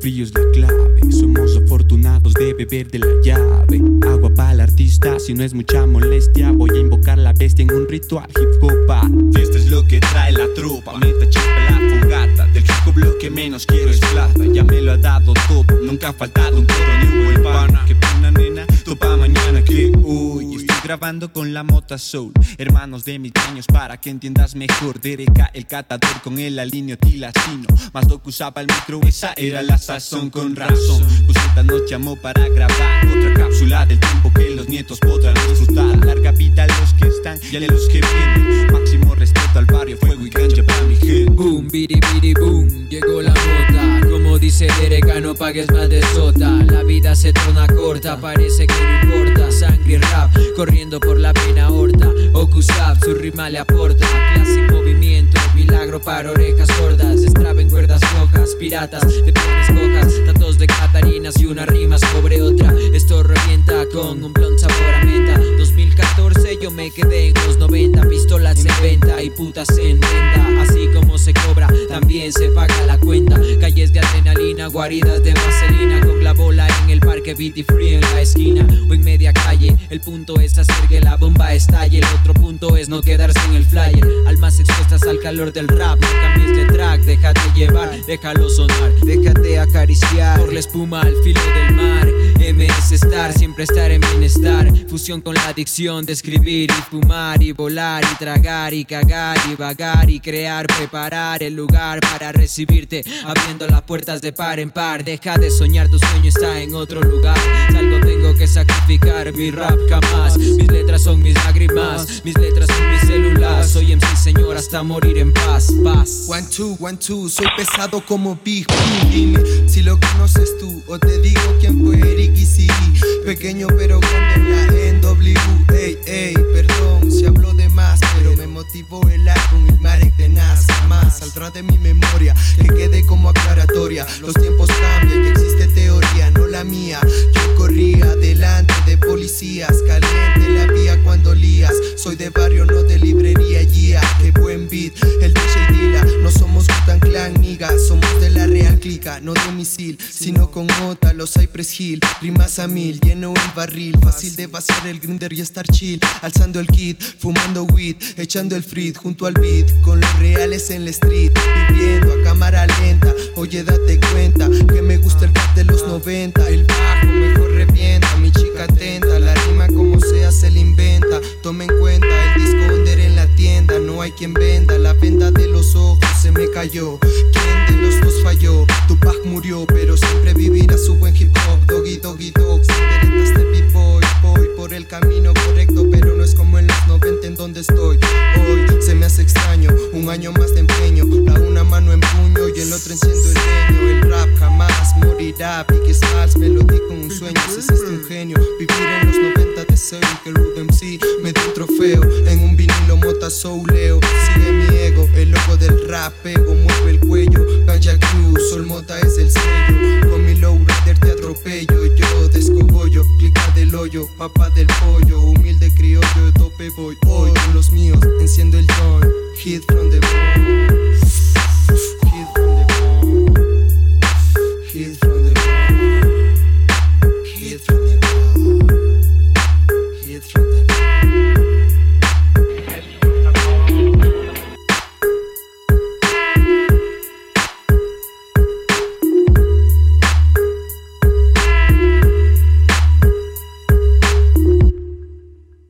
frío es la clave. Somos afortunados de beber de la llave. Agua para el artista, si no es mucha molestia. Voy a invocar la bestia en un ritual hip hop. Fiesta es lo que trae la tropa. Meta chispa la fogata. Del hip hop lo que menos quiero es plata. Ya me lo ha dado todo. Nunca ha faltado un coro grabando con la Mota Soul. Hermanos de mis años para que entiendas mejor. Dereca el catador con el alineo tilatino. Más que usaba el micro, esa era la sazón con razón. Esta nos llamó para grabar otra cápsula del tiempo que los nietos podrán disfrutar. Larga vida a los que están y a los que vienen. Máximo respeto al barrio, fuego y cancha para mi gente. Boom, biri, biri, boom, No pagues más de sota. La vida se torna corta, parece que no importa. Sangre y rap, corriendo por la pena horta. Okusap, su rima le aporta. Clase movimiento, milagro para orejas sordas. Destraben cuerdas flojas, piratas de piones cojas. Datos de Catarinas y una rima sobre otra. Esto revienta con un blond sabor a menta. 2014 yo me quedé en los 90. Pistolas en venta y putas en venta. Así como se cobra, también se paga guaridas de vaselina. Con la bola en el parque, Viti Free en la esquina. O en media calle. El punto es hacer que la bomba estalle. El otro punto es no quedarse en el flyer. Almas expuestas al calor del rap. No cambies de track, déjate llevar, déjalo sonar. Déjate acariciar por la espuma al filo del mar. M es estar, siempre estar en bienestar. Fusión con la adicción de escribir y fumar y volar y tragar y cagar y vagar y crear, preparar el lugar para recibirte. Abriendo las puertas de par en par. Deja de soñar, tu sueño está en otro lugar. Salgo, tengo que sacrificar mi rap jamás. Mis letras son mis lágrimas, mis letras son mis células. Soy MC señor hasta morir en paz, paz. One, two, one, two, soy pesado como Big. Dime si lo conoces tú o te digo quién fue Eric y sí. Pequeño pero grande en la. Ey, ey, perdón si hablo de más, pero me motivó el álbum y Marek tenaz. Jamás saldrá de mi memoria que quede como aclaratoria. Soy de barrio, no de librería, yeah. Qué buen beat, el DJ Dila. No somos Gutan Clan, niga. Somos de la real clica, no de misil, sino con mota, los Cypress Hill. Rimas a mil, lleno el barril. Fácil de vaciar el grinder y estar chill. Alzando el kit, fumando weed, echando el frit junto al beat. Con los reales en la street, viviendo a cámara lenta. Oye, date cuenta que me gusta el rap de los 90. Hay quien venda, la venda de los ojos se me cayó. ¿Quién de los dos falló? Tupac murió, pero siempre vivirá su buen hip hop. Doggy, doggy, dog. Senderetas de b-boy, voy por el camino correcto, pero no es como en los 90 en donde estoy. Hoy se me hace extraño, un año más de empeño. La una mano en puño y el otro enciendo el leño. El rap jamás morirá. Pique Smalls, melodía con un sueño. Ese es un genio. Vivir en los 90 deseo que Me dé un trofeo. En un vinilo mota souleo. Sigue mi ego, el logo del rap pego, mueve el cuello. Ganja Cruz, Sol Mota es el sello. Con mi lowrider te atropello. Yo descogollo, clica del hoyo, papá del pollo. Humilde criollo, tope voy. Hoy con los míos, enciendo el joint. Hit from the bone.